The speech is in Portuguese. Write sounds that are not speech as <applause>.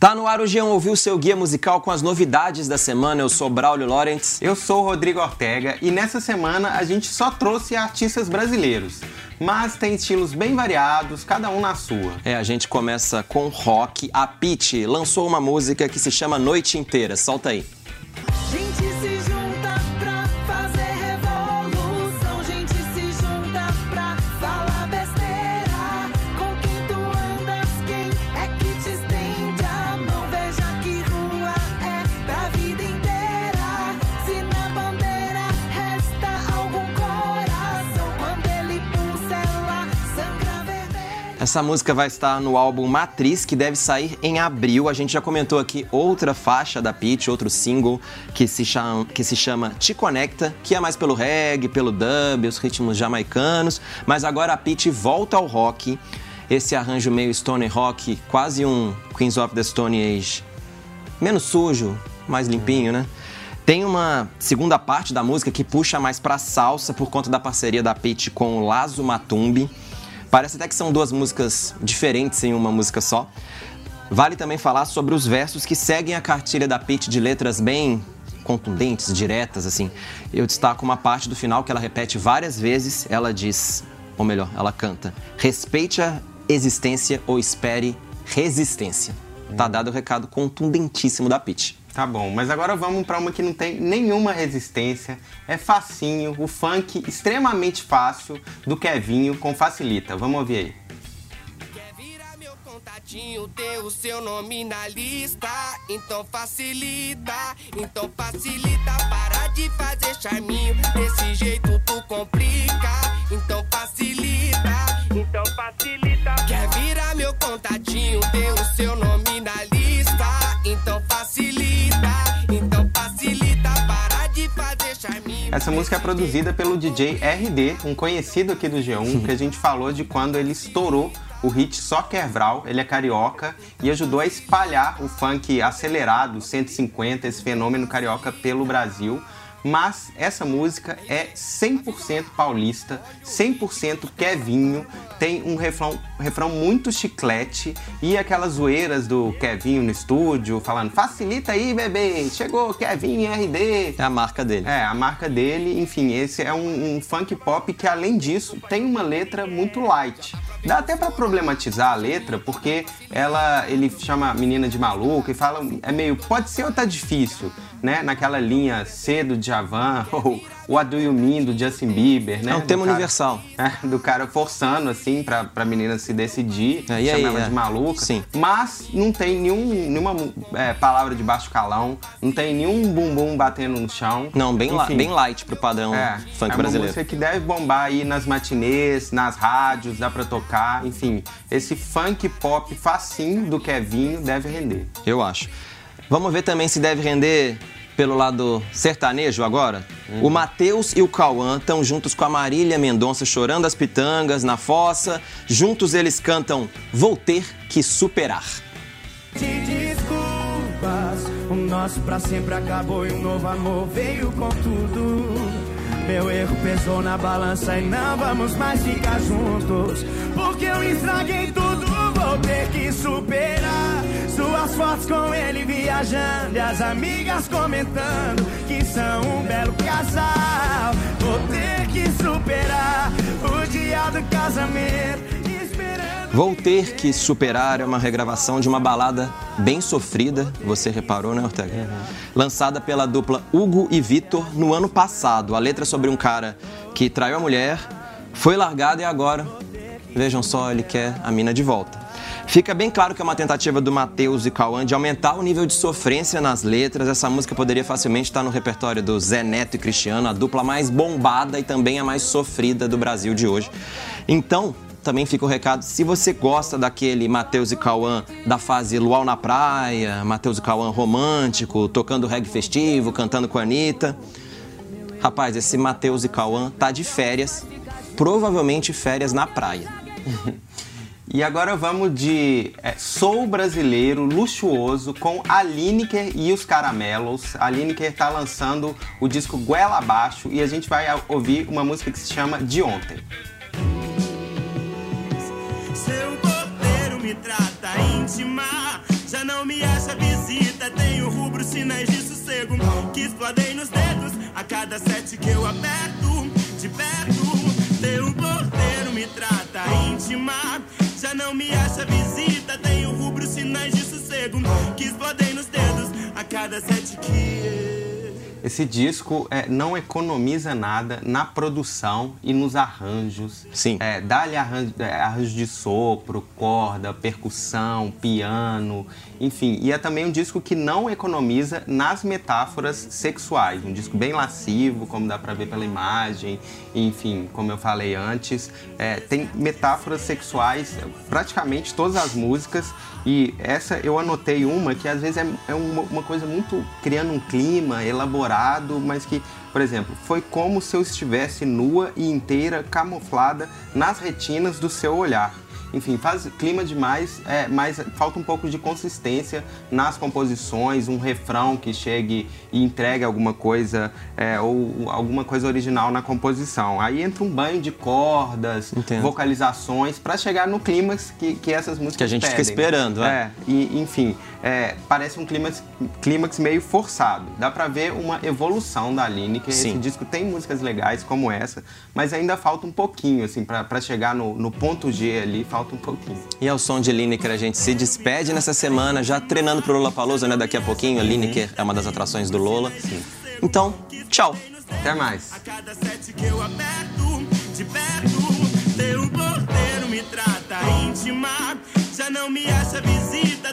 Tá no ar o Jean ouviu seu guia musical com as novidades da semana. Eu sou Braulio Lawrence. Eu sou o Rodrigo Ortega e nessa semana a gente só trouxe artistas brasileiros, mas tem estilos bem variados, cada um na sua. É, a gente começa com rock. A Pitty lançou uma música que se chama Noite Inteira. Solta aí. Gente Essa música vai estar no álbum Matriz, que deve sair em abril. A gente já comentou aqui outra faixa da Pitty, outro single que se chama, que se chama Te Conecta, que é mais pelo reggae, pelo dub, os ritmos jamaicanos. Mas agora a Pitty volta ao rock. Esse arranjo meio stone rock, quase um Queens of the Stone Age. Menos sujo, mais limpinho, né? Tem uma segunda parte da música que puxa mais pra salsa por conta da parceria da Pitty com o Lazo Matumbi. Parece até que são duas músicas diferentes em uma música só. Vale também falar sobre os versos que seguem a cartilha da Pitty de letras bem contundentes, diretas, assim. Eu destaco uma parte do final que ela repete várias vezes. Ela diz, ou melhor, ela canta: respeite a existência ou espere resistência. Tá dado o recado contundentíssimo da Pitty. Tá bom, mas agora vamos pra uma que não tem nenhuma resistência, é facinho, o funk extremamente fácil do Kevinho com Facilita. Vamos ouvir aí. Quer virar meu contatinho, ter o seu nome na lista? Então facilita, então facilita. Para de fazer charminho, desse jeito tu complica. Essa música é produzida pelo DJ RD, um conhecido aqui do G1, <laughs> que a gente falou de quando ele estourou o hit Só Quebral, ele é carioca e ajudou a espalhar o funk acelerado, 150, esse fenômeno carioca pelo Brasil. Mas essa música é 100% paulista, 100% Kevinho, tem um refrão, refrão muito chiclete e aquelas zoeiras do Kevinho no estúdio, falando facilita aí, bebê, chegou Kevinho RD. É a marca dele. É, a marca dele, enfim, esse é um, um funk pop que, além disso, tem uma letra muito light. Dá até pra problematizar a letra, porque ela, ele chama a menina de maluca e fala, é meio, pode ser ou tá difícil, né? Naquela linha C do Djavan, <laughs> ou What Do You Mean do Justin Bieber, né? É um tema cara- universal. <laughs> é, do cara forçando, assim, pra, pra menina se decidir, É, e chama aí, ela é. de maluca. Sim. Mas não tem nenhum, nenhuma é, palavra de baixo calão, não tem nenhum bumbum batendo no chão. Não, bem, Enfim, bem light pro padrão é, funk é uma brasileiro. música que deve bombar aí nas matinês, nas rádios, dá pra tocar, enfim. Esse funk pop facinho do Kevinho deve render. Eu acho. Vamos ver também se deve render pelo lado sertanejo agora. O Matheus e o Cauã estão juntos com a Marília Mendonça chorando as pitangas na fossa. Juntos eles cantam Vou Ter Que Superar. Te desculpas, o nosso pra sempre acabou e um novo amor veio com tudo. Meu erro pesou na balança e não vamos mais ficar juntos. Porque eu estraguei tudo, vou ter que superar. Suas fotos com ele viajando e as amigas comentando que são um belo casal. Vou ter que superar o dia do casamento. Esperando Vou Ter Que Superar é uma regravação de uma balada bem sofrida, você reparou, né, Ortega? Lançada pela dupla Hugo e Vitor no ano passado. A letra é sobre um cara que traiu a mulher, foi largado e agora, vejam só, ele quer a mina de volta. Fica bem claro que é uma tentativa do Matheus e Cauã de aumentar o nível de sofrência nas letras. Essa música poderia facilmente estar no repertório do Zé Neto e Cristiano, a dupla mais bombada e também a mais sofrida do Brasil de hoje. Então, também fica o recado, se você gosta daquele Matheus e Cauã da fase Luau na Praia, Matheus e Cauã romântico, tocando reggae festivo, cantando com a Anitta. Rapaz, esse Matheus e Cauã tá de férias, provavelmente férias na praia. <laughs> E agora vamos de é, Sou Brasileiro Luxuoso com a Lineker e os Caramelos. A Lineker tá lançando o disco Goela Abaixo e a gente vai ouvir uma música que se chama De Ontem. Seu cordeiro me trata íntima. Já não me acha visita, tenho rubro, sinais de sossego Que explodem nos dedos a cada sete que eu aperto De perto, teu porteiro me trata íntima não me acha visita, tenho rubro, sinais de sossego. Que explodem nos dedos a cada sete que... Esse disco é, não economiza nada na produção e nos arranjos. Sim. É, Dá-lhe arranjo, é, arranjo de sopro, corda, percussão, piano, enfim. E é também um disco que não economiza nas metáforas sexuais. Um disco bem lascivo, como dá pra ver pela imagem, enfim, como eu falei antes. É, tem metáforas sexuais, praticamente todas as músicas. E essa eu anotei uma que às vezes é, é uma, uma coisa muito criando um clima elaborado, mas que, por exemplo, foi como se eu estivesse nua e inteira camuflada nas retinas do seu olhar. Enfim, faz clima demais, é, mas falta um pouco de consistência nas composições, um refrão que chegue e entregue alguma coisa é, ou alguma coisa original na composição. Aí entra um banho de cordas, Entendo. vocalizações para chegar no clímax que, que essas músicas Que a gente fica pedem. esperando, né? É, e enfim, é, parece um clímax, clímax meio forçado. Dá pra ver uma evolução da Lineker. Esse Sim. disco tem músicas legais como essa, mas ainda falta um pouquinho, assim, pra pra chegar no, no ponto G ali, falta um pouquinho. E ao som de Lineker a gente se despede nessa semana, já treinando pro Lollapalooza, né? Daqui a pouquinho, a Lineker é uma das atrações do Lola. Então, tchau! Até mais. A cada sete que eu aperto de perto, teu porteiro me trata íntima. Já não me acha visita,